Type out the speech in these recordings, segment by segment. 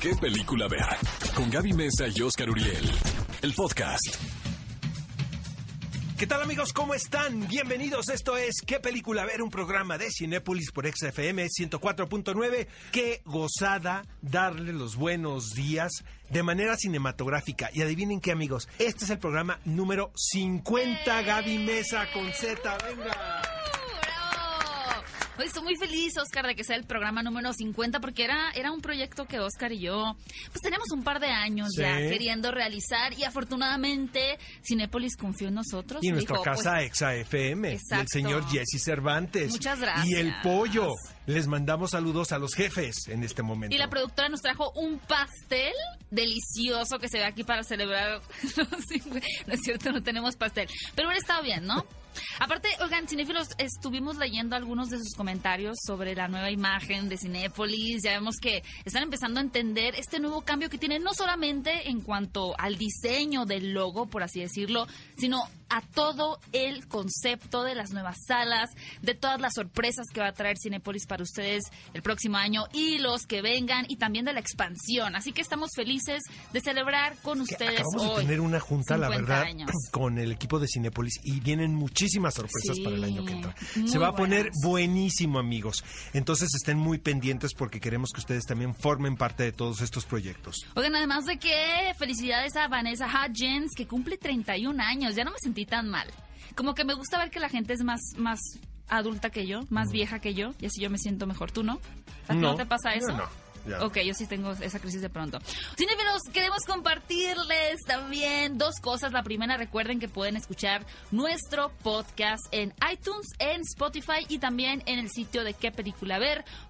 ¿Qué película ver? Con Gaby Mesa y Oscar Uriel. El podcast. ¿Qué tal amigos? ¿Cómo están? Bienvenidos. Esto es ¿Qué película ver? Un programa de Cinépolis por XFM 104.9. Qué gozada darle los buenos días de manera cinematográfica. Y adivinen qué amigos, este es el programa número 50 Gaby Mesa con Z. Venga. Hoy estoy muy feliz, Oscar, de que sea el programa número 50, porque era, era un proyecto que Oscar y yo, pues tenemos un par de años Sí. ya queriendo realizar y afortunadamente Cinépolis confió en nosotros. Y nuestra Dijo, casa pues, Exa FM, del Exacto. señor Jesse Cervantes. Muchas gracias. Y el pollo. Les mandamos saludos a los jefes en este momento. Y la productora nos trajo un pastel delicioso que se ve aquí para celebrar. los 50. no es cierto, no tenemos pastel. Pero hubiera estado bien, ¿no? Aparte, oigan, cinéfilos, estuvimos leyendo algunos de sus comentarios sobre la nueva imagen de Cinépolis. Ya vemos que están empezando a entender este nuevo cambio que tiene no solamente en cuanto al diseño del logo, por así decirlo, sino a todo el concepto de las nuevas salas, de todas las sorpresas que va a traer Cinépolis para ustedes el próximo año y los que vengan y también de la expansión. Así que estamos felices de celebrar con ustedes Acabamos hoy. de tener una junta, la 50 verdad, años. con el equipo de Cinépolis y vienen muchísimas sorpresas Sí, para el año que entra. Se va a poner buenas. buenísimo, amigos. Entonces estén muy pendientes porque queremos que ustedes también formen parte de todos estos proyectos. Oigan, además de que felicidades a Vanessa Hudgens, que cumple 31 años. Ya no me sentí tan mal. Como que me gusta ver que la gente es más, más adulta que yo, más vieja que yo, y así yo me siento mejor. ¿Tú no? ¿A ti no, te pasa eso? no, Ok, yo sí tengo esa crisis de pronto. Cinefilos, queremos compartirles también dos cosas. La primera, recuerden que pueden escuchar nuestro podcast en iTunes, en Spotify y también en el sitio de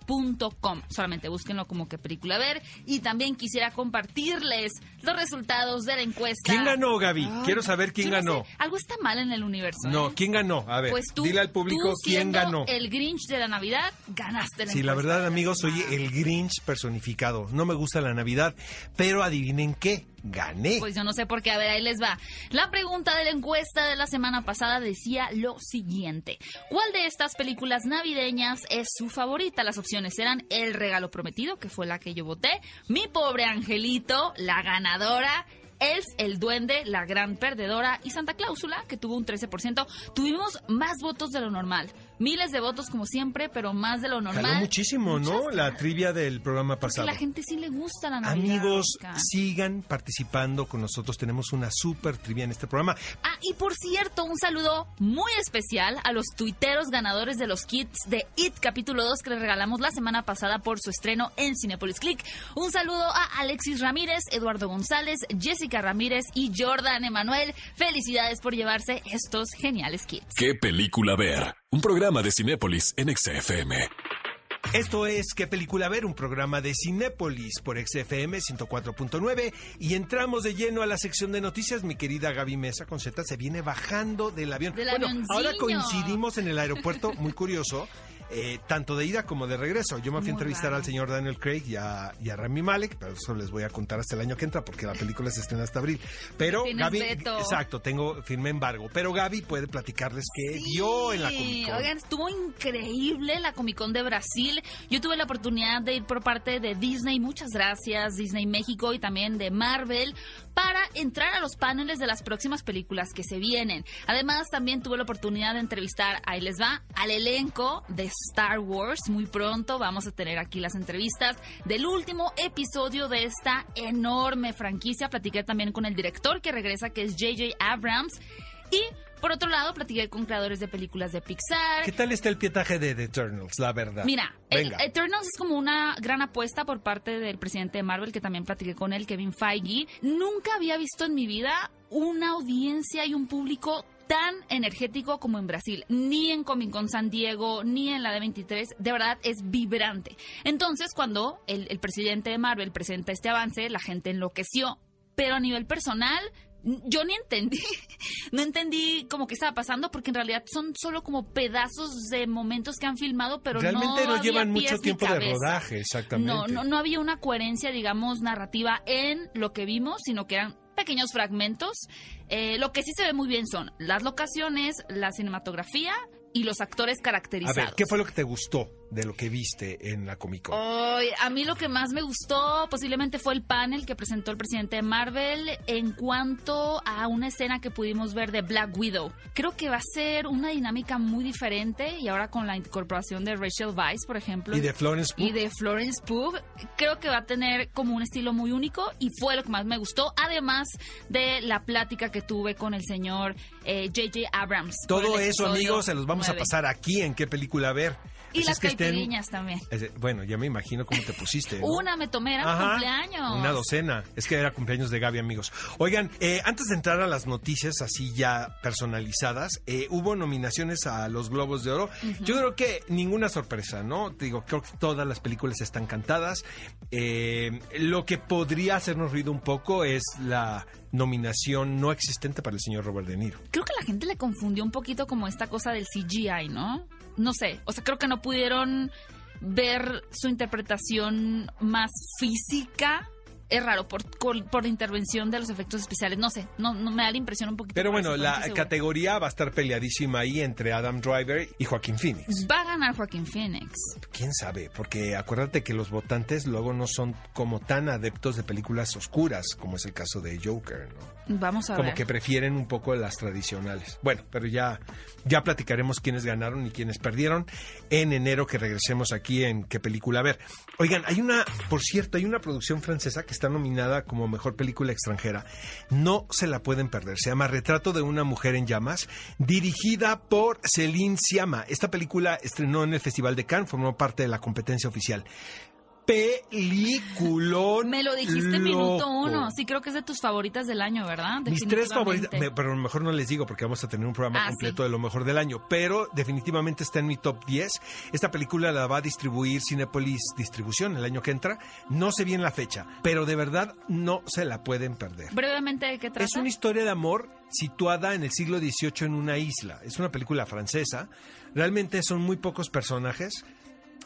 quepeliculaver.com. Solamente búsquenlo como que película ver. Y también quisiera compartirles los resultados de la encuesta. ¿Quién ganó, Gaby? Ay, Quiero saber quién ganó. sé, algo está mal en el universo. No, ¿eh? ¿quién ganó? A ver, Pues tú, dile al público tú quién ganó. El Grinch de la Navidad, ganaste la Sí, la encuesta verdad, de amigos, soy el Grinch personificado. No me gusta la Navidad, pero adivinen qué, gané. Pues yo no sé por qué, a ver, ahí les va. La pregunta de la encuesta de la semana pasada decía lo siguiente. ¿Cuál de estas películas navideñas es su favorita? Las opciones eran El Regalo Prometido, que fue la que yo voté, Mi Pobre Angelito, la ganadora, Elf, el Duende, la gran perdedora y Santa Cláusula, que tuvo un 13%. Tuvimos más votos de lo normal. Miles de votos como siempre, pero más de lo normal. Ganó muchísimo, ¿no? Muchas La trivia del programa Porque pasado. la gente sí le gusta la Navidad. Amigos, sigan participando con nosotros. Tenemos una super trivia en este programa. Ah, y por cierto, un saludo muy especial a los tuiteros ganadores de los kits de It capítulo 2 que les regalamos la semana pasada por su estreno en Cinepolis Click. Un saludo a Alexis Ramírez, Eduardo González, Jessica Ramírez y Jordan Emanuel. Felicidades por llevarse estos geniales kits. ¿Qué película ver? Un programa de Cinépolis en XFM. Esto es ¿Qué película ver? Un programa de Cinépolis por XFM 104.9 y entramos de lleno a la sección de noticias. Mi querida Gaby Mesa con Z se viene bajando del avión. Del bueno, avioncillo. ahora coincidimos en el aeropuerto, muy curioso. eh, tanto de ida como de regreso. Yo me fui a entrevistar raro. al señor Daniel Craig y a, y a Rami Malek, pero eso les voy a contar hasta el año que entra porque la película se estrena hasta abril. Pero Gaby, veto. exacto, tengo firme embargo. Pero Gaby puede platicarles qué vio en la Comic Con. Oigan, estuvo increíble la Comic Con de Brasil. Yo tuve la oportunidad de ir por parte de Disney, muchas gracias, Disney México y también de Marvel, para entrar a los paneles de las próximas películas que se vienen. Además, también tuve la oportunidad de entrevistar, ahí les va, al elenco de Star Wars. Muy pronto vamos a tener aquí las entrevistas del último episodio de esta enorme franquicia. Platiqué también con el director que regresa, que es J.J. Abrams. Y por otro lado, platiqué con creadores de películas de Pixar. ¿Qué tal está el pietaje de The Eternals, la verdad? Mira, el. Eternals es como una gran apuesta por parte del presidente de Marvel, que también platiqué con él, Kevin Feige. Nunca había visto en mi vida una audiencia y un público tan energético como en Brasil, ni en Comic Con San Diego, ni en la D23, de verdad es vibrante. Entonces, cuando el, el presidente de Marvel presenta este avance, la gente enloqueció, pero a nivel personal, yo ni entendí, no entendí como qué estaba pasando porque en realidad son solo como pedazos de momentos que han filmado, pero Realmente no, había llevan pies mucho tiempo de rodaje, exactamente. No, no, no había una coherencia, digamos, narrativa en lo que vimos, sino que eran pequeños fragmentos. Eh, lo que sí se ve muy bien son las locaciones, la cinematografía y los actores A caracterizados. ver, ¿qué fue lo que te gustó? de lo que viste en la Comic Con? A mí lo que más me gustó posiblemente fue el panel que presentó el presidente de Marvel en cuanto a una escena que pudimos ver de Black Widow. Creo que va a ser una dinámica muy diferente y ahora con la incorporación de Rachel Weisz, por ejemplo. Y de Florence Pugh. Y de Florence Pugh, creo que va a tener como un estilo muy único y fue lo que más me gustó, además de la plática que tuve con el señor J.J. Abrams. por Todo eso, amigos, se los vamos a pasar aquí en qué película ver. Y Así las caipirinhas también. es- Bueno, ya me imagino cómo te pusiste. ¿no? Una me tomé, era Ajá, cumpleaños. Una docena. Es que era cumpleaños de Gaby, amigos. Oigan, eh, antes de entrar a las noticias así ya personalizadas, eh, hubo nominaciones a los Globos de Oro. Yo creo que ninguna sorpresa, ¿no? Te Digo, creo que todas las películas están cantadas. Eh, lo que podría hacernos ruido un poco es la nominación no existente para el señor Robert De Niro. Creo que la gente le confundió un poquito como esta cosa del CGI, ¿no? No sé, o sea, creo que no pudieron ver su interpretación más física. Es raro, por, por, por intervención de los efectos especiales. No sé, no, no me da la impresión un poquito. Pero bueno, eso, la categoría va a estar peleadísima ahí entre Adam Driver y Joaquín Phoenix. Va a ganar Joaquín Phoenix. ¿Quién sabe? Porque acuérdate que los votantes luego no son como tan adeptos de películas oscuras, como es el caso de Joker, ¿no? Vamos a Como ver. que prefieren un poco las tradicionales. Bueno, pero ya, ya platicaremos quiénes ganaron y quiénes perdieron en enero que regresemos aquí en qué película ver. Oigan, hay una, por cierto, hay una producción francesa que está nominada como mejor película extranjera. No se la pueden perder. Se llama Retrato de una mujer en llamas, dirigida por Céline Sciamma. Esta película estrenó en el Festival de Cannes, formó parte de la competencia oficial. Peliculón. Me lo dijiste minuto loco. uno. Sí, creo que es de tus favoritas del año, ¿verdad? Mis tres favoritas, pero a lo mejor no les digo porque vamos a tener un programa Ah, completo sí. de lo mejor del año, pero definitivamente está en mi top 10. Esta película la va a distribuir Cinepolis Distribución el año que entra. No sé bien la fecha, pero de verdad no se la pueden perder. Brevemente, ¿de qué trata? Es una historia de amor situada en el siglo XVIII en una isla. Es una película francesa. Realmente son muy pocos personajes.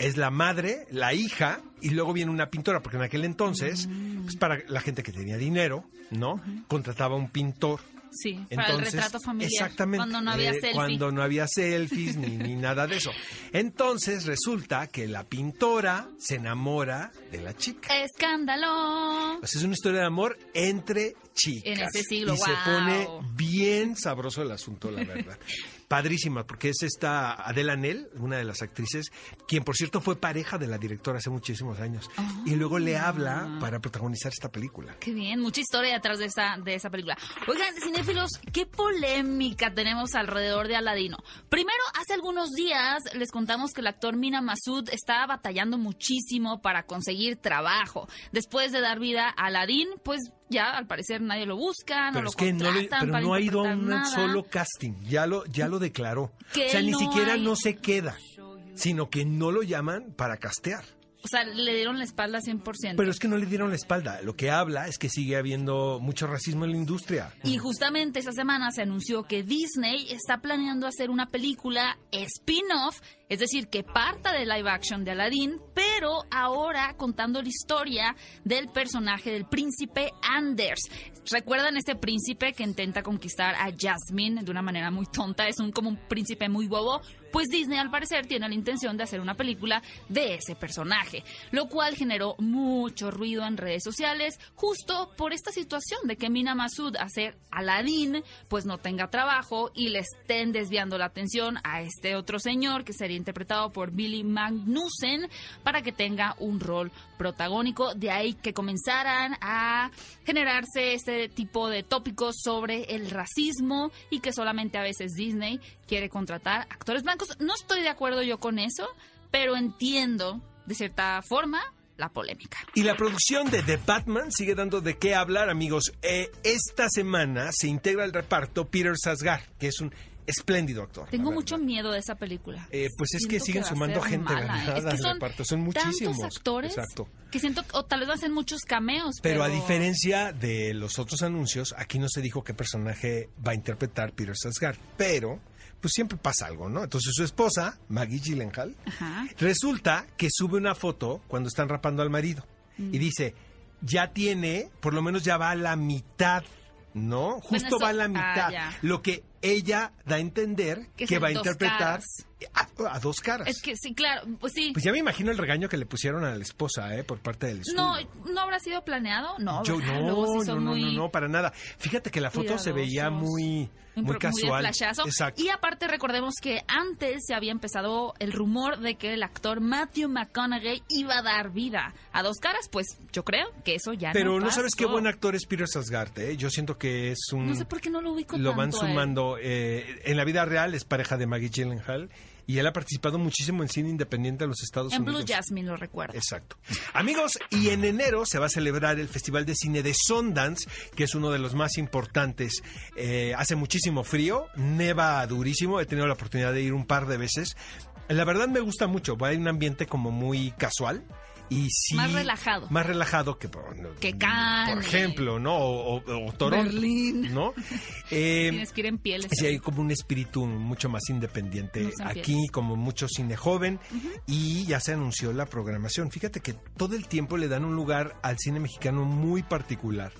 Es la madre, la hija y luego viene una pintora, porque en aquel entonces, Mm. pues para la gente que tenía dinero, ¿no? Contrataba un pintor. Sí, para el Entonces, retrato familiar. Exactamente. Cuando no había eh, selfie. Cuando no había selfies ni, ni nada de eso. Entonces resulta que la pintora se enamora de la chica. ¡Escándalo! Pues es una historia de amor entre chicas. En ese siglo, Y se pone bien sabroso el asunto, la verdad. Padrísima, porque es esta Adela Nel, una de las actrices, quien por cierto fue pareja de la directora hace muchísimos años. Y luego le habla para protagonizar esta película. Qué bien, mucha historia detrás de esa, de esa película. Oigan, cinéfilos, qué polémica tenemos alrededor de Aladino. Primero, hace algunos días les contamos que el actor Mina Masud estaba batallando muchísimo para conseguir trabajo. Después de dar vida a Aladín, pues ya al parecer nadie lo busca, no Pero lo es que no, le- pero no ha ido a un nada. solo casting. Ya lo, ya lo declaró. Que o sea, ni no siquiera hay- no se queda, sino que no lo llaman para castear. O sea, le dieron la espalda 100%. Pero es que no le dieron la espalda. Lo que habla es que sigue habiendo mucho racismo en la industria. Y justamente esta semana se anunció que Disney está planeando hacer una película spin-off, es decir, que parta de live action de Aladdin, pero ahora contando la historia del personaje del príncipe Anders. ¿Recuerdan este príncipe que intenta conquistar a Jasmine de una manera muy tonta? Es un como un príncipe muy bobo. Pues Disney al parecer tiene la intención de hacer una película de ese personaje, lo cual generó mucho ruido en redes sociales justo por esta situación de que Mina Masud hacer Aladdin pues no tenga trabajo y le estén desviando la atención a este otro señor que sería interpretado por Billy Magnussen para que tenga un rol protagónico, de ahí que comenzaran a generarse este tipo de tópicos sobre el racismo y que solamente a veces Disney quiere contratar actores blancos. No estoy de acuerdo yo con eso, pero entiendo de cierta forma la polémica. Y la producción de The Batman sigue dando de qué hablar, amigos. Eh, esta semana se integra al reparto Peter Sasgar, que es un espléndido actor. Tengo mucho miedo de esa película. Eh, pues es que siguen va sumando ser gente mala, ¿eh? ganada Es que al son reparto. Son muchísimos. Tantos actores Exacto. que siento, o tal vez van a hacer muchos cameos. Pero Pero, a diferencia de los otros anuncios, aquí no se dijo qué personaje va a interpretar Peter Sasgar. Pero, pues siempre pasa algo, ¿no? Entonces su esposa, Maggie Gyllenhaal, Ajá. Resulta que sube una foto cuando están rapando al marido y Mm. dice, ya tiene, por lo menos ya va a la mitad, ¿no? Justo eso- va a la ah, mitad. lo que ella da a entender Que va a interpretar. A, a dos caras. Es que sí, claro, pues sí. Pues ya me imagino el regaño que le pusieron a la esposa, ¿eh? Por parte del estudio. no, ¿no habrá sido planeado? No, Yo no, Luego sí no, no, no, muy no, para nada. Fíjate que la foto se veía muy, muy de casual. Exacto. Y aparte recordemos que antes se había empezado el rumor de que el actor Matthew McConaughey iba a dar vida a dos caras, pues yo creo que eso ya Pero no no, sabes qué buen actor es Peter Sarsgaard, ¿eh? Yo siento que es un... No sé por qué no lo ubico lo van tanto él. sumando. eh, en la vida real es pareja de Maggie Gyllenhaal y él ha participado muchísimo en cine independiente de los Estados En Blue Unidos. Jasmine lo recuerdo. Exacto. Amigos, y en enero se va a celebrar el Festival de Cine de Sundance, que es uno de los más importantes. Eh, hace muchísimo frío, neva durísimo, he tenido la oportunidad de ir un par de veces. La verdad me gusta mucho, hay un ambiente como muy casual. Y sí, Más relajado. Más relajado que, por, Que Cannes. por ejemplo, ¿no? O, o- o Toronto, Berlín. ¿no? Eh, Tienes que ir en pieles. Sí, hay como un espíritu mucho más independiente aquí, como mucho cine joven, y ya se anunció la programación. Fíjate que todo el tiempo le dan un lugar al cine mexicano muy particular.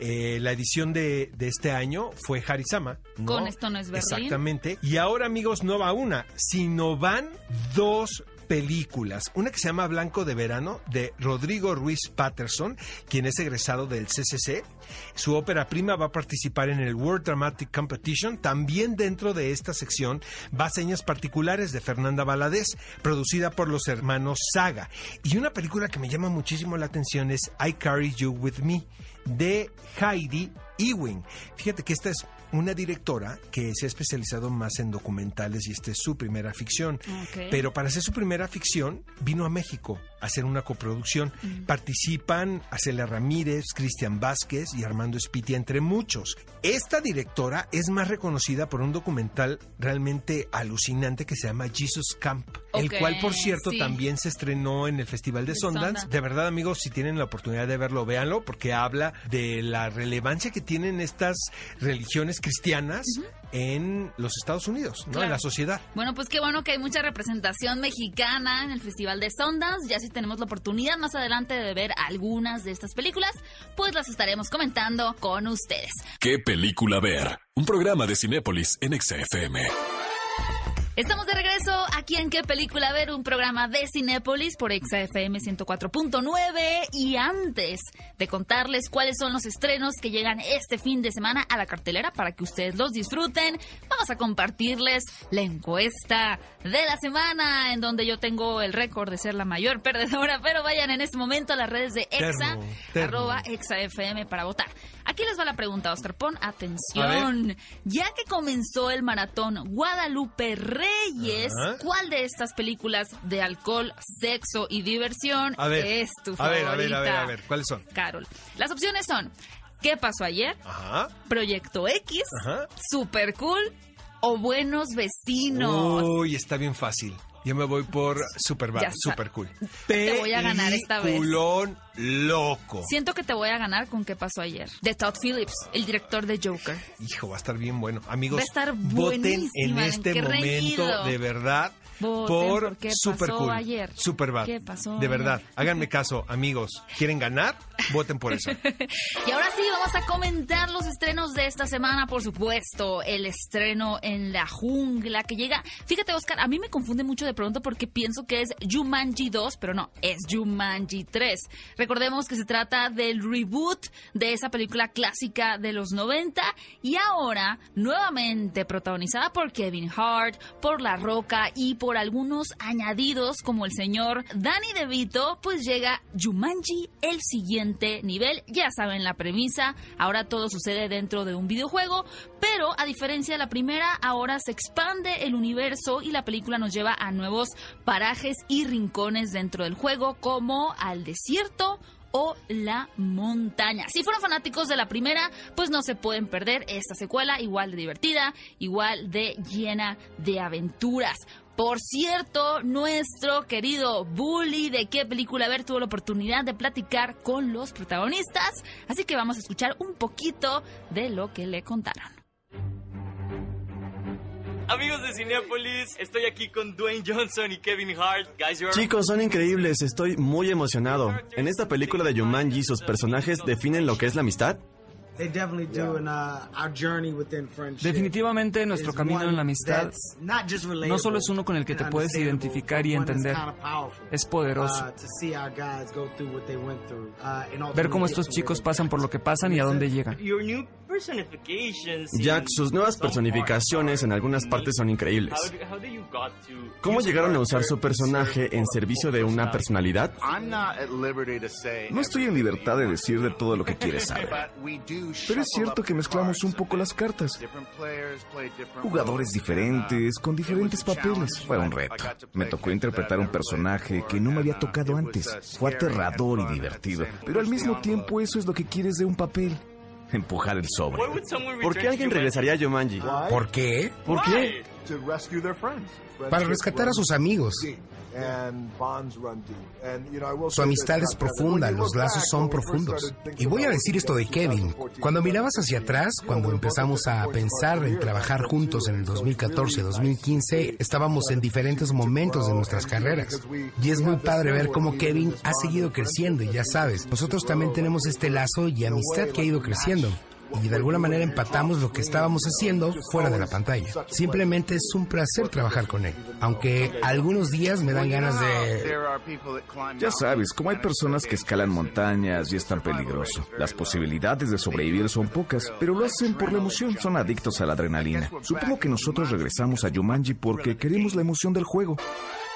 Eh, la edición de, de este año fue Harisama. ¿no? Con Esto no es Berlín. Exactamente. Y ahora, amigos, no va una, sino van dos películas. Una que se llama Blanco de Verano, de Rodrigo Ruiz Patterson, quien es egresado del CCC. Su ópera prima va a participar en el World Dramatic Competition. También dentro de esta sección va Señas Particulares de Fernanda Valadez, producida por los hermanos Saga. Y una película que me llama muchísimo la atención es I Carry You With Me, de Heidi Ewing. Fíjate que esta es una directora que se ha especializado más en documentales y esta es su primera ficción. Pero para hacer su primera ficción vino a México hacer una coproducción. Participan Acelia Ramírez, Cristian Vázquez y Armando Spitia, entre muchos. Esta directora es más reconocida por un documental realmente alucinante que se llama Jesus Camp, el cual, por cierto, sí. también se estrenó en el Festival de De Sundance. Sundance. De verdad, amigos, si tienen la oportunidad de verlo, véanlo, porque habla de la relevancia que tienen estas religiones cristianas en los Estados Unidos, ¿no? Claro. En la sociedad. Bueno, pues qué bueno que hay mucha representación mexicana en el Festival de Sundance. Ya si tenemos la oportunidad más adelante de ver algunas de estas películas, pues las estaremos comentando con ustedes. ¿Qué película ver? Un programa de Cinépolis en XFM. Estamos de regreso aquí en ¿Qué película ver? Un programa de Cinépolis por ExaFM 104.9 y antes de contarles cuáles son los estrenos que llegan este fin de semana a la cartelera para que ustedes los disfruten, vamos a compartirles la encuesta de la semana en donde yo tengo el récord de ser la mayor perdedora, pero vayan en este momento a las redes de Exa, Termo, termo. arroba ExaFM para votar. Aquí les va la pregunta, Oscar, pon atención. Ya que comenzó el maratón Guadalupe Reyes, Ajá. ¿cuál de estas películas de alcohol, sexo y diversión A ver, es tu a ver, favorita? a ver, a ver, a ver, ¿cuáles son? Carol. Las opciones son ¿Qué pasó ayer? Ajá, Proyecto X, ajá. Super Cool o Buenos Vecinos. Uy, está bien fácil. Yo me voy por super bad, super cool. Te voy a ganar esta vez. Peliculón loco. Siento que te voy a ganar con ¿Qué pasó ayer? De Todd Phillips, el director de Joker. Hijo, va a estar bien bueno. Amigos, Va a estar voten en este momento de verdad Voten por por qué Super pasó Cool. ayer. Super Bad. ¿Qué pasó De verdad, ayer? háganme caso, amigos. ¿Quieren ganar? Voten por eso. Y ahora sí, vamos a comentar los estrenos de esta semana, por supuesto. El estreno en la jungla que llega. Fíjate, Oscar, a mí me confunde mucho de pronto porque pienso que es Jumanji 2, pero no, es Jumanji 3. Recordemos que se trata del reboot de esa película clásica de los 90 y ahora nuevamente protagonizada por Kevin Hart, por La Roca y por algunos añadidos como el señor Danny DeVito, pues llega Jumanji el siguiente nivel. Ya saben la premisa, ahora todo sucede dentro de un videojuego, pero a diferencia de la primera, ahora se expande el universo y la película nos lleva a nuevos parajes y rincones dentro del juego como al desierto o la montaña. Si fueron fanáticos de la primera, pues no se pueden perder esta secuela, igual de divertida, igual de llena de aventuras. Por cierto, nuestro querido Bully de qué película ver tuvo la oportunidad de platicar con los protagonistas, así que vamos a escuchar un poquito de lo que le contaron. Amigos de Cinepolis, estoy aquí con Dwayne Johnson y Kevin Hart. Guys, you're Chicos, son increíbles, estoy muy emocionado. En esta película de Jumanji, sus personajes definen lo que es la amistad. They definitely do, and uh, our journey within friendship Definitivamente nuestro camino en la amistad that's not just relatable no solo es uno con el que te puedes identificar y entender. Es poderoso. uh, to see our guys go through what they went through, uh, and Ver cómo estos chicos pasan por lo que pasan y a dónde llegan. Your new personifications. Jack, sus nuevas personificaciones en algunas partes son increíbles. How do- how do you got to ¿Cómo llegaron a usar su personaje en servicio de una personalidad? No estoy en libertad de decir de todo lo que quieres saber. Pero es cierto que mezclamos un poco las cartas. Jugadores diferentes, con diferentes papeles. Fue un reto. Me tocó interpretar un personaje que no me había tocado antes. Fue aterrador y divertido. Pero al mismo tiempo eso es lo que quieres de un papel. Empujar el sobre. ¿Por qué alguien regresaría a Jumanji? ¿Por qué? ¿Por qué? Para rescatar a sus amigos. Su amistad es profunda, los lazos son profundos. Y voy a decir esto de Kevin. Cuando mirabas hacia atrás, cuando empezamos a pensar en trabajar juntos en el 2014-2015, estábamos en diferentes momentos de nuestras carreras. Y es muy padre ver cómo Kevin ha seguido creciendo y ya sabes, nosotros también tenemos este lazo y amistad que ha ido creciendo. Y de alguna manera empatamos lo que estábamos haciendo fuera de la pantalla. Simplemente es un placer trabajar con él. Aunque algunos días me dan ganas de... Ya sabes, como hay personas que escalan montañas y es tan peligroso. Las posibilidades de sobrevivir son pocas, pero lo hacen por la emoción, son adictos a la adrenalina. Supongo que nosotros regresamos a Jumanji porque queremos la emoción del juego.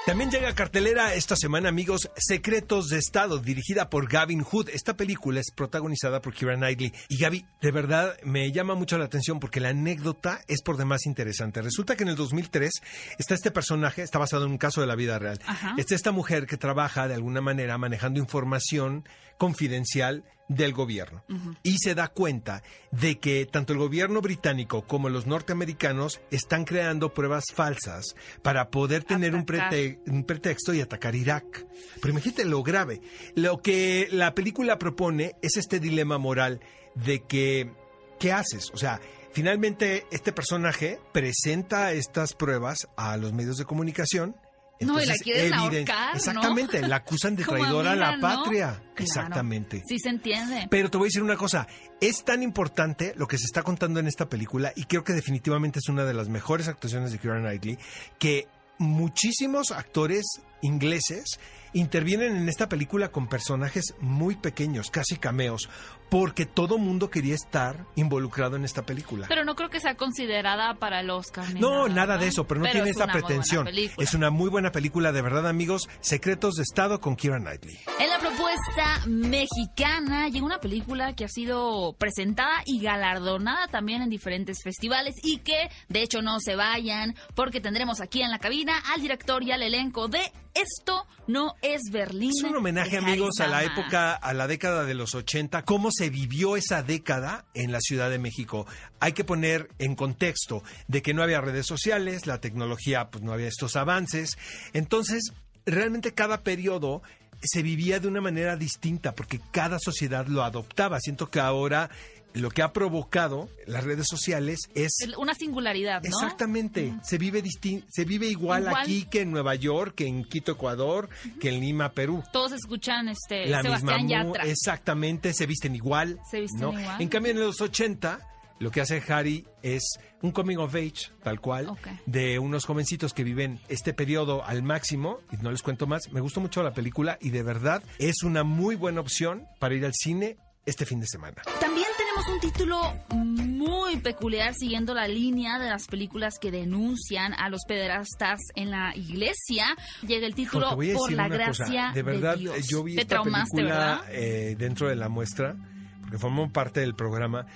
También llega a cartelera esta semana, amigos, Secretos de Estado, dirigida por Gavin Hood. Esta película es protagonizada por Kira Knightley. Y Gaby, de verdad, me llama mucho la atención porque la anécdota es por demás interesante. Resulta que en el 2003 está este personaje, está basado en un caso de la vida real. Ajá. Está esta mujer que trabaja de alguna manera manejando información confidencial del gobierno. Y se da cuenta de que tanto el gobierno británico como los norteamericanos están creando pruebas falsas para poder tener un, prete- un pretexto y atacar Irak. Pero imagínate lo grave. Lo que la película propone es este dilema moral de que, ¿qué haces? O sea, finalmente este personaje presenta estas pruebas a los medios de comunicación. No, y la quieren ahorcar, ¿no? Exactamente, la acusan de traidora a la patria. Claro. Exactamente. Sí se entiende. Pero te voy a decir una cosa, es tan importante lo que se está contando en esta película y creo que definitivamente es una de las mejores actuaciones de Keira Knightley que muchísimos actores ingleses intervienen en esta película con personajes muy pequeños, casi cameos, porque todo mundo quería estar involucrado en esta película. Pero no creo que sea considerada para el Oscar. No, nada de eso, pero no tiene es esa pretensión. Es una muy buena película, de verdad, amigos. Secretos de Estado con Keira Knightley. En la propuesta mexicana llegó una película que ha sido presentada y galardonada también en diferentes festivales y que, de hecho, no se vayan porque tendremos aquí en la cabina al director y al elenco de Esto no es Berlín. Es un homenaje, amigos, a la época, a la década de los 80, cómo se vivió esa década en la Ciudad de México. Hay que poner en contexto de que no había redes sociales, la tecnología, pues no había estos avances. Entonces, realmente cada periodo se vivía de una manera distinta porque cada sociedad lo adoptaba. Siento que ahora lo que ha provocado las redes sociales es Una singularidad, ¿no? Exactamente, se vive distin- se vive igual, Igual. aquí que en Nueva York, que en Quito, Ecuador, que en Lima, Perú. Todos escuchan este La Sebastián misma Yatra. exactamente, se visten igual. Se visten ¿no? igual. En cambio, en los 80, lo que hace Harry es un coming of age, tal cual, Ok. de unos jovencitos que viven este periodo al máximo, y no les cuento más. Me gustó mucho la película y de verdad es una muy buena opción para ir al cine este fin de semana. También tenemos un título muy peculiar siguiendo la línea de las películas que denuncian a los pederastas en la iglesia. Llega el título Por la una cosa, gracia de verdad, Dios. eh, yo vi Te esta película ¿verdad? eh, dentro de la muestra, porque formó parte del programa.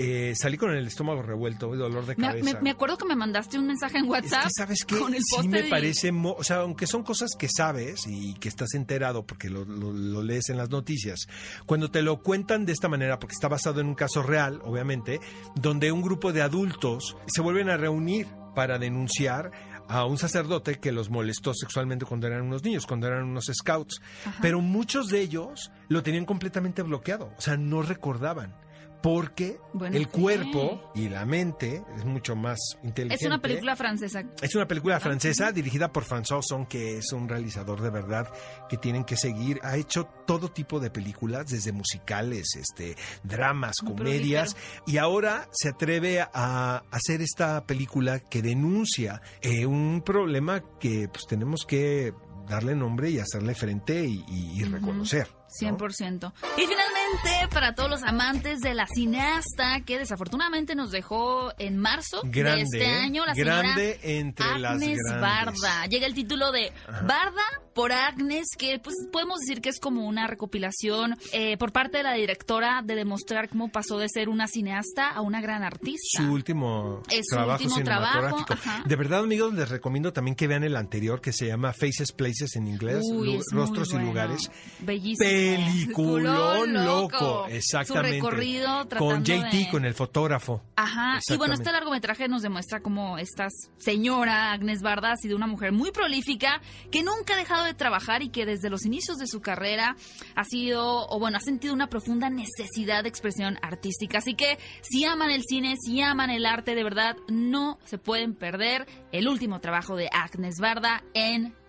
Eh, salí con el estómago revuelto dolor de cabeza. me- me acuerdo que me mandaste un mensaje en Es WhatsApp que sabes que con el sí me parece, mo- o sea, aunque son cosas que sabes y que estás enterado porque lo, lo- lo lees en las noticias, cuando te lo cuentan de esta manera, porque está basado en un caso real, obviamente, donde un grupo de adultos se vuelven a reunir para denunciar a un sacerdote que los molestó sexualmente cuando eran unos niños, cuando eran unos scouts, pero muchos de ellos lo tenían completamente bloqueado, o sea, no recordaban porque bueno, el cuerpo y la mente es mucho más inteligente. Es una película francesa. Es una película ah, francesa dirigida por François Ozon, que es un realizador de verdad que tienen que seguir. Ha hecho todo tipo de películas, desde musicales, este, dramas, comedias, y ahora se atreve a hacer esta película que denuncia eh, un problema que pues, tenemos que darle nombre y hacerle frente y reconocer. 100%. ¿no? Y finalmente, para todos los amantes de la cineasta, que desafortunadamente nos dejó en marzo de este ¿eh? año, la grande Agnes Barda. Llega el título de Barda por Agnes, que pues podemos decir que es como una recopilación eh, por parte de la directora de demostrar cómo pasó de ser una cineasta a una gran artista. Su último trabajo su cinematográfico. De verdad, amigos, les recomiendo también que vean el anterior que se llama Faces, Places en inglés, Rostros y. Lugares. Bellísimo. Peliculón loco, exactamente. recorrido con JT, de- con el fotógrafo. Ajá, y bueno, este largometraje nos demuestra cómo esta señora Agnes Barda ha sido una mujer muy prolífica que nunca ha dejado de trabajar y que desde los inicios de su carrera ha sido, o bueno, ha sentido una profunda necesidad de expresión artística. Así que si aman el cine, si aman el arte, de verdad no se pueden perder el último trabajo de Agnes Barda en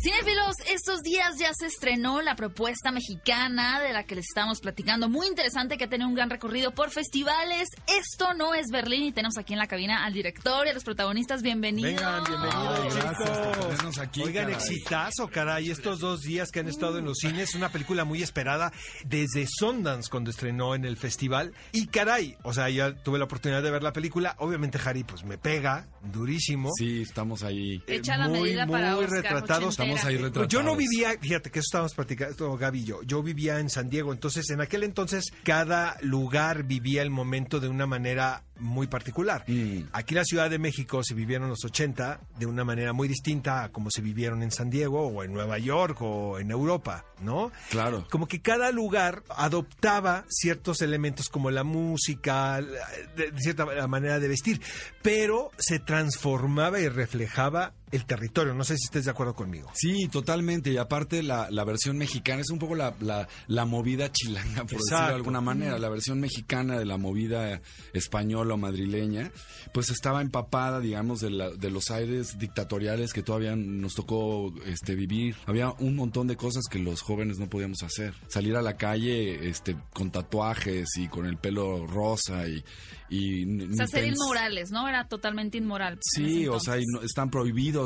Cinefilos, estos días ya se estrenó la propuesta mexicana de la que les estamos platicando. Muy interesante que ha tenido un gran recorrido por festivales. Esto no es Berlín y tenemos aquí en la cabina al director y a los protagonistas. Bienvenidos. Vengan, bienvenidos, Ay, gracias, aquí, Oigan, exitazo, caray. Estos dos días que han estado en los cines, una película muy esperada desde Sundance cuando estrenó en el festival. Y caray, o sea, ya tuve la oportunidad de ver la película. Obviamente, Harry, pues me pega durísimo. Sí, estamos ahí. Echa la muy, medida muy retratados vamos a ir. Yo no vivía, fíjate que eso estábamos platicando Gaby y yo, yo vivía en San Diego, entonces en aquel entonces cada lugar vivía el momento de una manera muy particular. Mm. Aquí en la Ciudad de México se vivieron los 80 de una manera muy distinta a como se vivieron en San Diego o en Nueva York o en Europa, ¿no? Claro. Como que cada lugar adoptaba ciertos elementos como la música, de, cierta manera de vestir, pero se transformaba y reflejaba el territorio. No sé si estés de acuerdo conmigo. Sí, totalmente. Y aparte la, la versión mexicana es un poco la, la, la movida chilanga, por decirlo Exacto. de alguna manera. La versión mexicana de la movida española o madrileña, pues estaba empapada, digamos, de, la- de los aires dictatoriales que todavía nos tocó este, vivir. Había un montón de cosas que los jóvenes no podíamos hacer. Salir a la calle este, con tatuajes y con el pelo rosa y... y O sea, ser inmorales, ¿no? Era totalmente inmoral. Sí, o sea, y no- están prohibidos,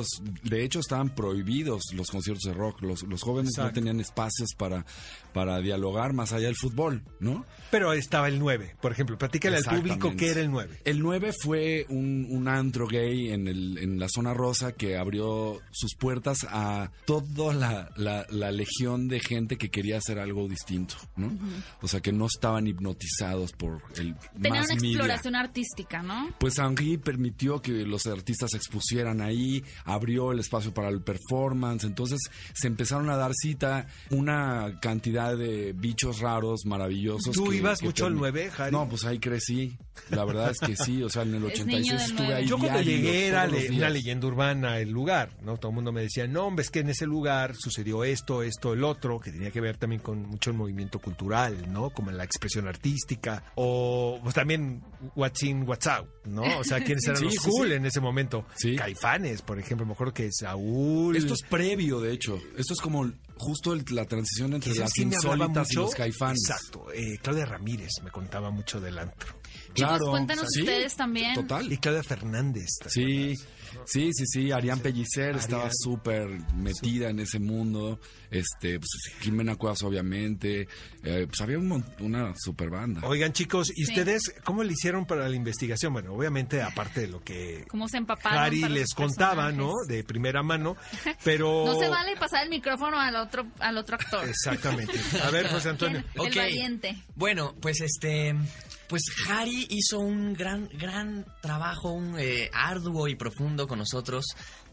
de hecho estaban prohibidos los conciertos de rock, los, los jóvenes no tenían espacios para, para dialogar más allá del fútbol, ¿no? Pero estaba el 9, por ejemplo. Platícale al público qué era el 9. El 9 fue un, un antro gay en, el, en la zona rosa que abrió sus puertas a toda la, la- la legión de gente que quería hacer algo distinto, ¿no? O sea, que no estaban hipnotizados por el Tenía más una media. exploración artística, ¿no? Pues Henry permitió que los artistas se expusieran ahí, abrió el espacio para el performance, entonces se empezaron a dar cita una cantidad de bichos raros, maravillosos. ¿Tú que- ibas que mucho al permi- 9, Harry? No, pues ahí crecí. La verdad es que sí, o sea, en el Es 86 niño del estuve ahí Yo cuando diario, llegué era le- una leyenda urbana el lugar, ¿no? Todo el mundo me decía, no, hombre, es que en ese lugar sucedió esto, esto, el otro, que tenía que ver también con mucho el movimiento cultural, ¿no? Como la expresión artística, o pues también What's in, What's out, ¿no? O sea, quiénes eran Sí, los sí, cool sí. en ese momento. Sí. Caifanes, por ejemplo, me acuerdo que Saúl... Esto es previo, de hecho. Esto es como justo el- la transición entre ¿Sabes las insólitas y los caifanes. Exacto, eh, Claudia Ramírez me contaba mucho del antro. Cuéntanos sí, ustedes también. Total. Y Claudia Fernández. ¿te Sí, sí, sí, sí. Arián Pellicer estaba Arián. súper metida en ese mundo. Este, pues, Jimena Cuevas, obviamente. Eh, pues había un una super banda. Oigan, chicos, ¿y Sí. ustedes cómo le hicieron para la investigación? Bueno, obviamente, aparte de lo que Cómo se empaparon. Harry les contaba, ¿no? De primera mano, pero... No se vale pasar el micrófono al otro, al otro actor. Exactamente. A ver, José Antonio. ¿Quién? Ok. El valiente. Bueno, pues este, pues Harry hizo un gran, gran trabajo, un eh, arduo y profundo con nosotros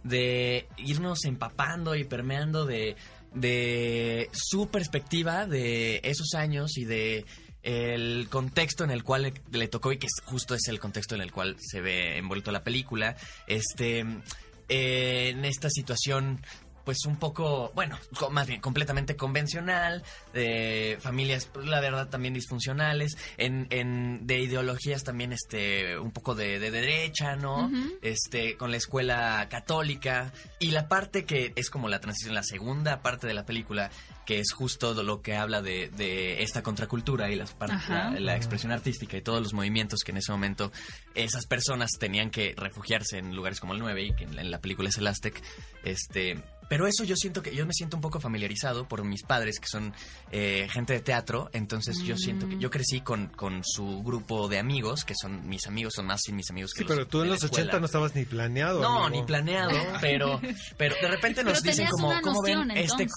de irnos empapando y permeando de, de su perspectiva de esos años y de el contexto en el cual le, tocó y que justo es el contexto en el cual se ve envuelto la película. Este, en esta situación pues un poco, bueno, más bien completamente convencional, de familias, pues, la verdad, también disfuncionales, en, en de ideologías también, este, un poco de, de derecha, ¿no? Este, con la escuela católica, y la parte que es como la transición, la segunda parte de la película, que es justo lo que habla de, de esta contracultura y las la, la expresión artística y todos los movimientos que en ese momento esas personas tenían que refugiarse en lugares como el 9 y que en, en la película es el Aztec. Este, pero eso yo siento que yo me siento un poco familiarizado por mis padres que son eh, gente de teatro, entonces yo siento que yo crecí con, con su grupo de amigos, que son mis amigos, son más mis amigos que Sí, los pero tú en los escuela. 80 no estabas ni planeado. No, amigo. ni planeado, pero, pero de repente nos Pero dicen como, una ¿cómo ven este?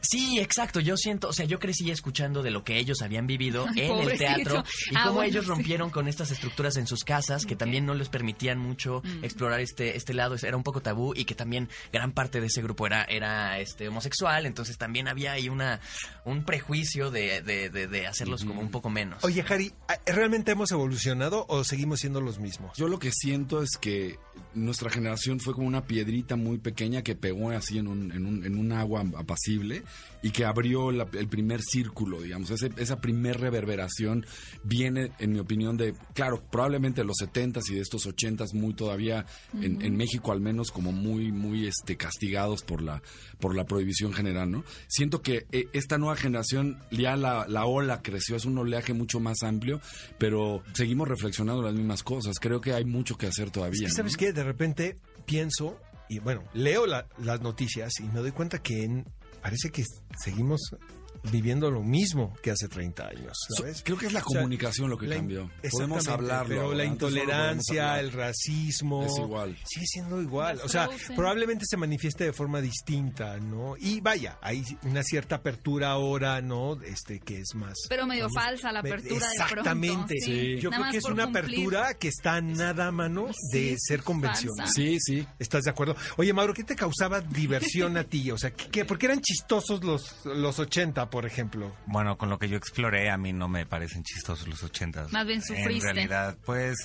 Sí, exacto. Yo siento, o sea, yo crecí escuchando de lo que ellos habían vivido Ay, en el teatro y Ah, cómo bueno, ellos sí. rompieron con estas estructuras en sus casas que también no les permitían mucho Mm. explorar este este lado, era un poco tabú y que también gran parte de ese grupo era era este homosexual, entonces también había ahí una un prejuicio de, de, de, de hacerlos como un poco menos. Oye, Harry, ¿realmente hemos evolucionado o seguimos siendo los mismos? Yo lo que siento es que nuestra generación fue como una piedrita muy pequeña que pegó así en un, en un, en un agua apacible y que abrió la- el primer círculo, digamos. Ese- esa primer reverberación viene, en mi opinión, de, claro, probablemente de los 70s y de estos 80s muy todavía, en, México al menos, como muy, muy este, castigados por la, por la prohibición general, ¿no? Siento que eh, esta nueva generación, ya la, la ola creció, es un oleaje mucho más amplio, pero seguimos reflexionando las mismas cosas. Creo que hay mucho que hacer Es todavía. ¿no? ¿sabes qué? De repente pienso, y bueno, leo la- las noticias y me doy cuenta que en- parece que seguimos viviendo lo mismo que hace 30 años, creo que es la O sea, comunicación lo que la cambió. Podemos hablarlo Pero la intolerancia, hablar. el racismo. Es igual. Sigue siendo igual. O sea, probablemente se manifieste de forma distinta, ¿no? Y vaya, hay una cierta apertura ahora, ¿no? Este, que es más. Pero medio vamos, falsa la apertura de Exactamente. pronto, sí. Yo Nada creo que es una cumplir. apertura que está nada a mano de Sí, ser convencional. falsa. Sí, sí. ¿Estás de acuerdo? Oye, Mauro, ¿qué te causaba diversión a ti? O sea, ¿qué, qué- por qué eran chistosos los, los 80, por ejemplo? Bueno, con lo que yo exploré, a mí no me parecen chistosos los ochentas. Más bien sufriste. En realidad, pues,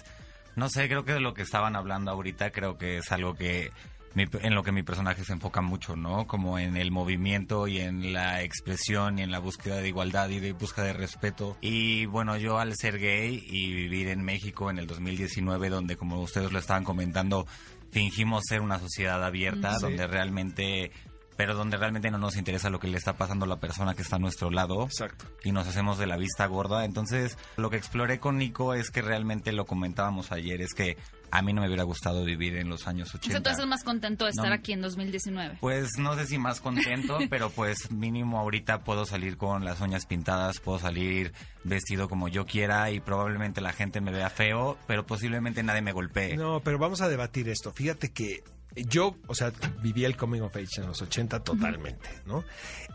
no sé, creo que de lo que estaban hablando ahorita, creo que es algo que mi- en lo que mi personaje se enfoca mucho, ¿no? Como en el movimiento y en la expresión y en la búsqueda de igualdad y de búsqueda de respeto. Y bueno, yo al ser gay y vivir en México en el 2019, donde como ustedes lo estaban comentando, fingimos ser una sociedad abierta, Sí. donde realmente pero donde realmente no nos interesa lo que le está pasando a la persona que está a nuestro lado. Exacto. Y nos hacemos de la vista gorda. Entonces, lo que exploré con Nico es que realmente lo comentábamos ayer, es que a mí no me hubiera gustado vivir en los años O sea, 80. tú estás más contento de estar No. aquí en 2019. Pues no sé si más contento, pero pues mínimo ahorita puedo salir con las uñas pintadas, puedo salir vestido como yo quiera y probablemente la gente me vea feo, pero posiblemente nadie me golpee. No, pero vamos a debatir esto. Fíjate que yo, o sea, viví el coming of age en los 80 totalmente, ¿no?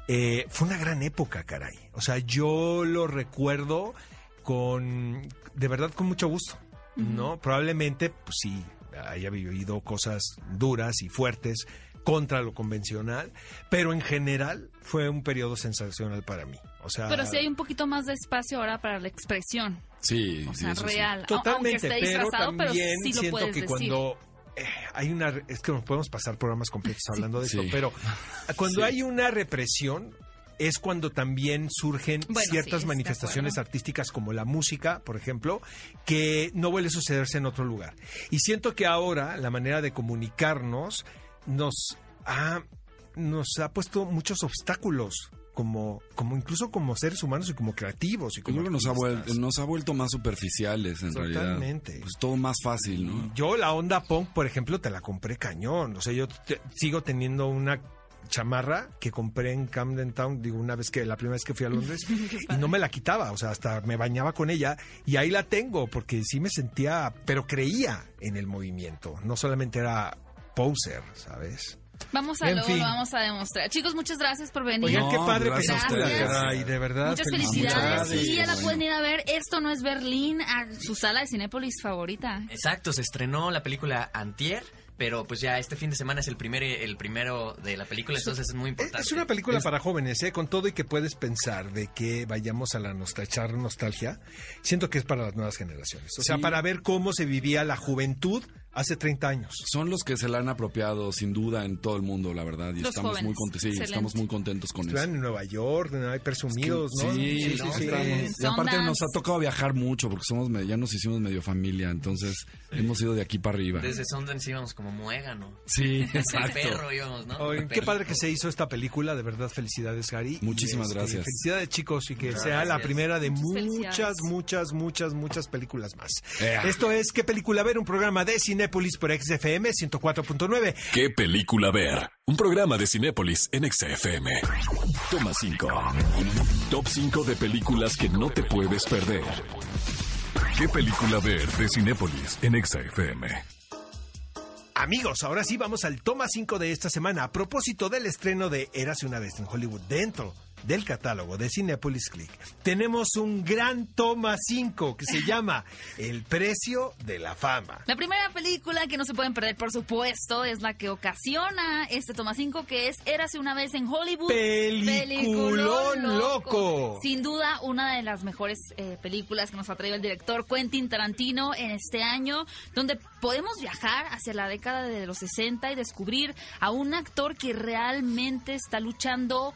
Eh, fue una gran época, caray. O sea, yo lo recuerdo con, de verdad, con mucho gusto, ¿no? Probablemente, pues sí, haya vivido cosas duras y fuertes contra lo convencional, pero en general fue un periodo sensacional para mí. O sea, Pero sí hay un poquito más de espacio ahora para la expresión. Sí, O sí, sea, sí. real. Totalmente, Aunque esté pero disfrazado, pero también sí lo siento puedes que decir. cuando hay una es que nos podemos pasar programas completos hablando de esto, Sí. pero cuando Sí. hay una represión es cuando también surgen Bueno, ciertas manifestaciones artísticas como la música, por ejemplo, que no vuelve a sucederse en otro lugar. Y siento que ahora la manera de comunicarnos nos ha, nos ha puesto muchos obstáculos. Como, como incluso como seres humanos y como creativos y Yo como creo que nos ha, vuelto, nos ha vuelto más superficiales en realidad. Totalmente. Pues todo más fácil, ¿no? Yo la onda punk, por ejemplo, te la compré cañón. O sea, yo te- sigo teniendo una chamarra que compré en Camden Town, digo, una vez que la primera vez que fui a Londres y no me la quitaba, o sea, hasta me bañaba con ella y ahí la tengo porque sí me sentía, pero creía en el movimiento, no solamente era poser, ¿sabes? Vamos a En fin. lo vamos a demostrar. Chicos, muchas gracias por venir. Oigan, qué padre gracias a película, ustedes. caray, de verdad. Muchas felicidades. felicidades. Sí, ya la Bueno. pueden ir a ver. Esto no es Berlín, a su sala de Cinépolis favorita. Exacto, se estrenó la película Antier pero pues ya este fin de semana es el primer el primero de la película, entonces es muy importante. Es una película para jóvenes, ¿eh? con todo y que puedes pensar de que vayamos a la nostalgia, nostalgia, siento que es para las nuevas generaciones. O sea, Sí. para ver cómo se vivía la juventud hace 30 años. Son los que se la han apropiado sin duda en todo el mundo, la verdad, y Los estamos jóvenes. muy contentos, sí, estamos muy contentos con Estuvieron eso. en Nueva York, hay presumidos, ¿no? Sí, sí, estamos- y aparte nos ha tocado viajar mucho porque somos ya nos hicimos medio familia, entonces hemos ido de aquí para arriba. Desde Sundance íbamos como muégano. Sí, El exacto. perro íbamos, ¿no? Qué padre que se hizo esta película, de verdad, felicidades, Gary. Muchísimas este, gracias. Felicidades, chicos, y que Gracias. sea la primera de Muchas muchas, muchas, muchas, muchas películas más. Esto es ¿Qué película ver? Un programa de Cinépolis por XFM 104.9. ¿Qué película ver? Un programa de Cinépolis en XFM. Toma 5. Top 5 de películas que no te puedes perder. ¿Qué película ver de Cinépolis en XFM? Amigos, ahora sí vamos al toma 5 de esta semana. A propósito del estreno de Érase una vez en Hollywood dentro del catálogo de Cinepolis Click, tenemos un gran toma 5 que se llama El precio de la fama. La primera película que no se pueden perder, por supuesto, es la que ocasiona este toma 5, que es Érase una vez en Hollywood. Peliculón loco. Sin duda, una de las mejores eh, películas que nos ha traído el director Quentin Tarantino en este año, donde podemos viajar hacia la década de los 60 y descubrir a un actor que realmente está luchando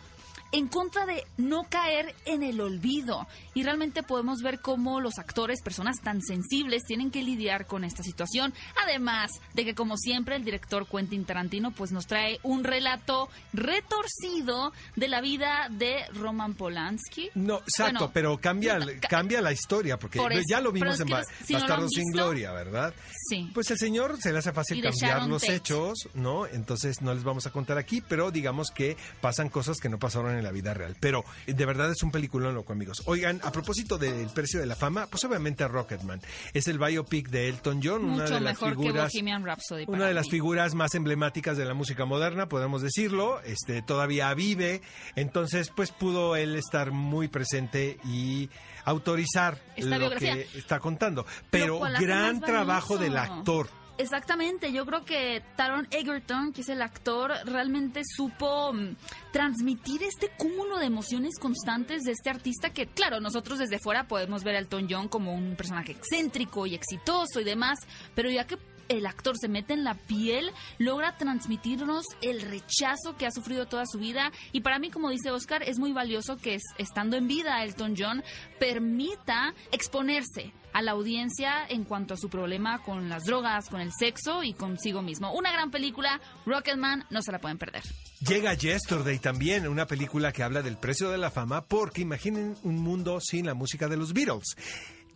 en contra de no caer en el olvido. Y realmente podemos ver cómo los actores, personas tan sensibles, tienen que lidiar con esta situación. Además de que, como siempre, el director Quentin Tarantino pues nos trae un relato retorcido de la vida de Roman Polanski. No, exacto, Bueno, pero cambia, cambia la historia, porque Por eso, ya lo vimos en los- si no Bastardos sin Gloria, ¿verdad? Sí. Pues el señor se le hace fácil cambiar los Tate. hechos, ¿no? Entonces no les vamos a contar aquí, pero digamos que pasan cosas que no pasaron en la vida real. Pero eh, de verdad es un peliculón loco, amigos. Oigan, a propósito del precio de la fama, pues obviamente Rocketman. Es el biopic de Elton John, una de las figuras... Rhapsody. Una de las figuras más emblemáticas de la música moderna, podemos decirlo, este todavía vive, entonces pues pudo él estar muy presente y autorizar Esta lo biografía. que está contando, pero gran trabajo del actor. Exactamente, yo creo que Taron Egerton, que es el actor, realmente supo mm, transmitir este cúmulo de emociones constantes de este artista que, claro, nosotros desde fuera podemos ver a Elton John como un personaje excéntrico y exitoso y demás, pero ya que el actor se mete en la piel, logra transmitirnos el rechazo que ha sufrido toda su vida. Y para mí, como dice Oscar, es muy valioso que es- estando en vida Elton John permita exponerse a la audiencia en cuanto a su problema con las drogas, con el sexo y consigo mismo. Una gran película, Rocketman, no se la pueden perder. Llega Yesterday también, una película que habla del precio de la fama, porque imaginen un mundo sin la música de los Beatles.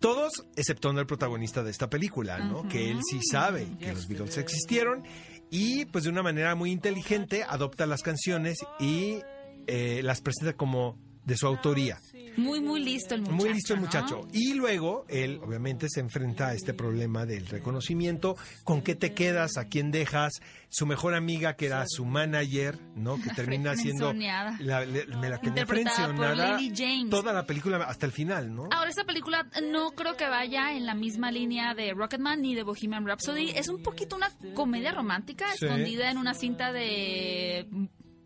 Todos, excepto el protagonista de esta película, ¿no? Que él sí sabe que los Beatles existieron y pues de una manera muy inteligente adopta las canciones y eh, las presenta como de su autoría. Muy, muy listo el muchacho. Muy listo el ¿no? muchacho. Y luego él obviamente se enfrenta a este problema del reconocimiento, con qué te quedas, a quién dejas, su mejor amiga que era su manager, ¿no? Que termina siendo la, le- me la tenía frencionada toda la película hasta el final, ¿no? Ahora, esta película no creo que vaya en la misma línea de Rocketman ni de Bohemian Rhapsody. Es un poquito una comedia romántica Sí. escondida en una cinta de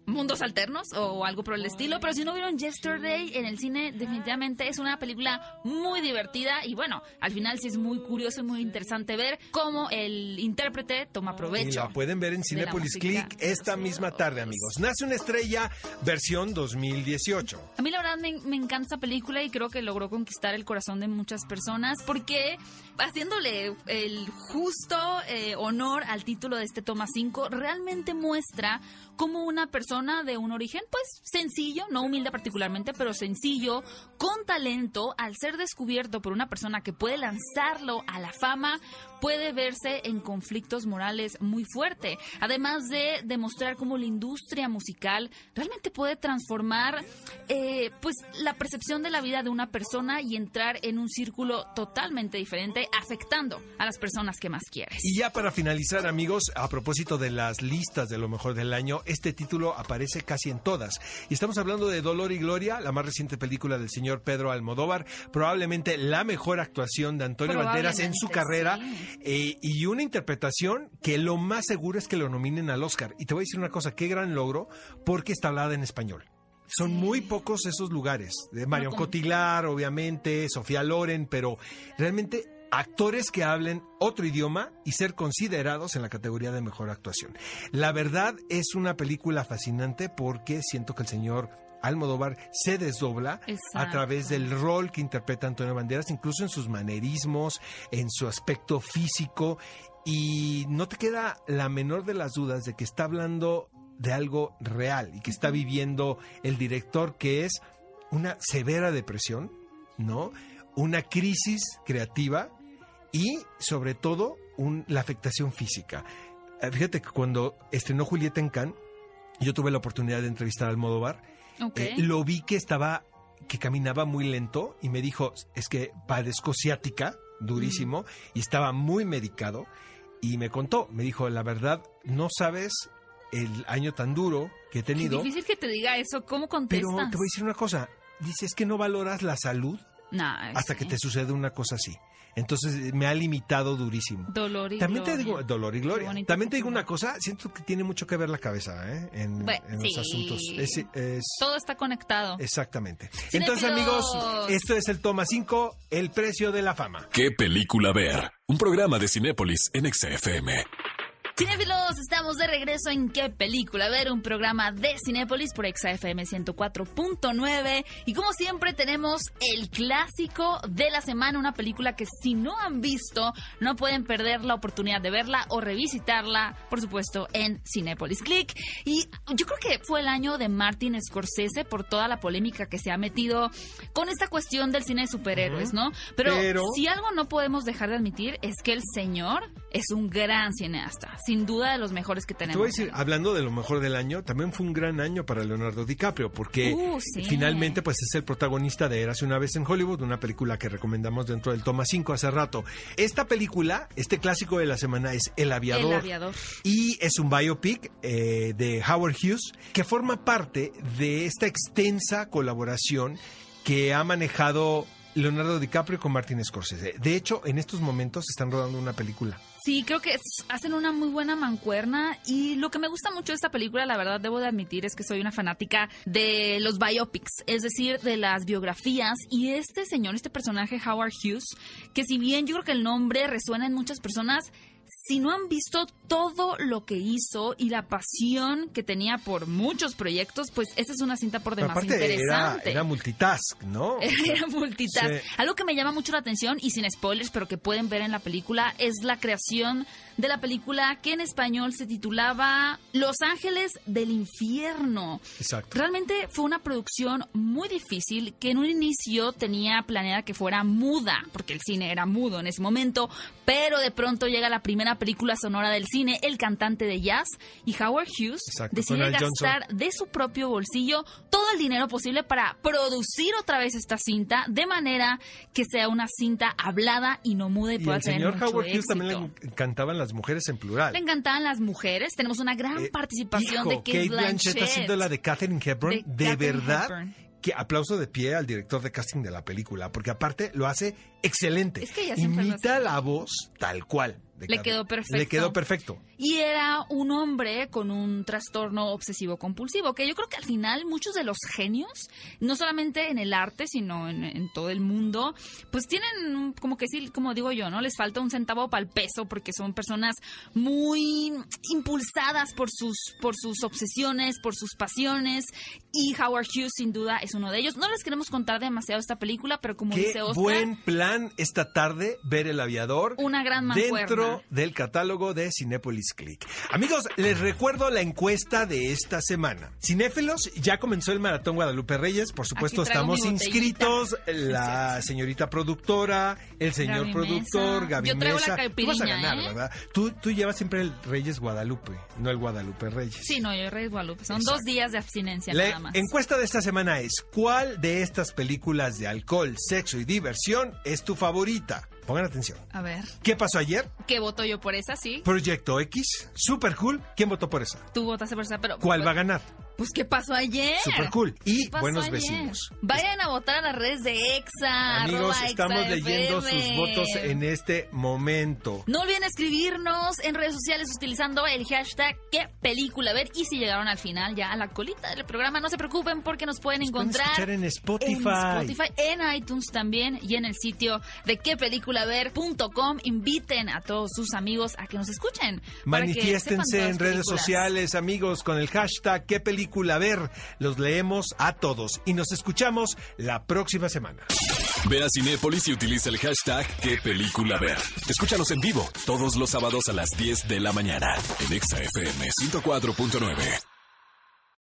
mundos alternos o algo por el estilo. Pero si no vieron Yesterday en el cine, definitivamente es una película muy divertida. Y bueno, al final sí es muy curioso y muy interesante ver cómo el intérprete toma Y provecho. la pueden ver en Cinepolis. Click esta misma tarde, amigos. Nace una estrella, versión 2018. A mí la verdad me, me encanta esta película y creo que logró conquistar el corazón de muchas personas porque haciéndole el justo eh, honor al título de este toma 5, realmente muestra cómo una persona de un origen pues sencillo, no humilde particularmente, pero sencillo, con talento, al ser descubierto por una persona que puede lanzarlo a la fama, puede verse en conflictos morales muy fuerte. Además de demostrar cómo la industria musical realmente puede transformar eh, pues la percepción de la vida de una persona y entrar en un círculo totalmente diferente, afectando a las personas que más quieres. Y ya para finalizar, amigos, a propósito de las listas de lo mejor del año, este título aparece casi en todas. Y estamos hablando de Dolor y Gloria, la más reciente película del señor Pedro Almodóvar, probablemente la mejor actuación de Antonio Banderas en su carrera eh, y una interpretación que lo más seguro es que lo nominen al Oscar. Y te voy a decir una cosa, qué gran logro, porque está hablada en español. Son muy pocos esos lugares. De Marion Cotillard, obviamente, Sofía Loren, pero realmente actores que hablen otro idioma y ser considerados en la categoría de mejor actuación. La verdad es una película fascinante porque siento que el señor Almodóvar se desdobla a través del rol que interpreta Antonio Banderas, incluso en sus manerismos, en su aspecto físico, y no te queda la menor de las dudas de que está hablando de algo real y que está viviendo el director, que es una severa depresión, ¿no? Una crisis creativa y, sobre todo, un- la afectación física. Eh, Fíjate que cuando estrenó Julieta en Cannes, yo tuve la oportunidad de entrevistar al Almodóvar. Ok. Eh, lo vi que estaba, que caminaba muy lento y me dijo, es que padezco ciática, durísimo, y estaba muy medicado. Y me contó, me dijo, la verdad, no sabes el año tan duro que he tenido, difícil que te diga eso. ¿Cómo pero contestas? te voy a decir una cosa, dice, es que no valoras la salud hasta sí. que te sucede una cosa así. Entonces eh, me ha limitado durísimo. Dolor y También te gloria. digo, dolor y gloria. También te digo una cosa, siento que tiene mucho que ver la cabeza ¿eh? en, Bueno, en los asuntos. Es- es- Todo está conectado. Exactamente. Entonces, amigos, esto es el Toma 5, el precio de la fama. ¿Qué película ver? Un programa de Cinépolis en XFM. Cinéfilos, estamos de regreso en ¿Qué película? A ver, un programa de Cinépolis por ExaFM 104.9 y como siempre tenemos el clásico de la semana, una película que si no han visto no pueden perder la oportunidad de verla o revisitarla, por supuesto, en Cinépolis Click. Y yo creo que fue el año de Martin Scorsese por toda la polémica que se ha metido con esta cuestión del cine de superhéroes, ¿no? Pero, Pero- si algo no podemos dejar de admitir es que el señor es un gran cineasta, sin duda de los mejores que Te tenemos. voy a decir, hablando de lo mejor del año, también fue un gran año para Leonardo DiCaprio, porque Uh, sí. finalmente pues es el protagonista de Érase una vez en Hollywood, una película que recomendamos dentro del Toma 5 hace rato. Esta película, este clásico de la semana es El Aviador. El aviador. Y es un biopic eh, de Howard Hughes que forma parte de esta extensa colaboración que ha manejado Leonardo DiCaprio con Martin Scorsese. De hecho, en estos momentos están rodando una película. Sí, creo que hacen una muy buena mancuerna y lo que me gusta mucho de esta película, la verdad debo de admitir, es que soy una fanática de los biopics, es decir, de las biografías y este señor, este personaje Howard Hughes, que si bien yo creo que el nombre resuena en muchas personas, si no han visto todo lo que hizo y la pasión que tenía por muchos proyectos, pues esa es una cinta por demás aparte interesante. era multitask, ¿no? Era multitask. Sí. Algo que me llama mucho la atención y sin spoilers, pero que pueden ver en la película, es la creación de la película que en español se titulaba Los Ángeles del Infierno. Exacto. Realmente fue una producción muy difícil que en un inicio tenía planeada que fuera muda, porque el cine era mudo en ese momento, pero de pronto llega la primera película sonora del cine, El cantante de jazz, y Howard Hughes Exacto, decide Al Johnson. gastar de su propio bolsillo todo el dinero posible para producir otra vez esta cinta de manera que sea una cinta hablada y no muda y, Y pueda el tener señor mucho Howard Hughes éxito. también le encantaban las mujeres en plural. Le encantaban las mujeres. Tenemos una gran participación Eh, Hijo, de Kate, Blanchett. haciendo la de Catherine Hepburn. De De, Katharine verdad, Hepburn. que aplauso de pie al director de casting de la película, porque aparte lo hace excelente. Es que ella Imita la voz tal cual. De Le quedó perfecto. Le quedó perfecto. Y era un hombre con un trastorno obsesivo compulsivo, que yo creo que al final muchos de los genios, no solamente en el arte, sino en, en todo el mundo, pues tienen como que sí, como digo yo, ¿no? Les falta un centavo para el peso porque son personas muy impulsadas por sus, por sus obsesiones, por sus pasiones. Y Howard Hughes sin duda es uno de ellos. No les queremos contar demasiado esta película, pero como Qué dice Oscar, buen plan esta tarde ver el aviador. una gran mancuerna. dentro del catálogo de Cinépolis Click. Amigos, les recuerdo la encuesta de esta semana. Cinéfilos, ya comenzó el Maratón Guadalupe Reyes. Por supuesto, estamos inscritos. La señorita productora, el señor Gaby productor. Gaby Yo traigo la Mesa. Tú vas a ganar, ¿eh? ¿verdad? Tú, tú llevas siempre el Reyes Guadalupe, no el Guadalupe Reyes. Sí, no, yo Rey Guadalupe. Son Exacto. dos días de abstinencia La nada más. encuesta de esta semana es, ¿cuál de estas películas de alcohol, sexo y diversión es tu favorita? Pongan atención. A ver, ¿Qué pasó ayer? ¿qué voto yo por esa? Sí. Proyecto X, Super Cool. ¿Quién votó por esa? Tú votaste por esa, pero... ¿Cuál va a ganar? Pues, ¿qué pasó ayer? Super cool. Y ¿Qué buenos ayer? vecinos. Vayan a votar a las redes de EXA. Amigos, estamos EXA leyendo FM. sus votos en este momento. No olviden escribirnos en redes sociales utilizando el hashtag qué película ver y si llegaron al final ya a la colita del programa no se preocupen porque nos pueden Nos pueden encontrar escuchar en Spotify. en Spotify, en iTunes también y en el sitio de quépelículaver.com inviten a todos sus amigos a que nos escuchen Manifiéstense en redes sociales, amigos, con el hashtag qué película ver. Los leemos a todos y nos escuchamos la próxima semana. Ve a Cinépolis y utiliza el hashtag qué película ver. Escúchanos en vivo todos los sábados a las 10 de la mañana en Exa FM 104.9.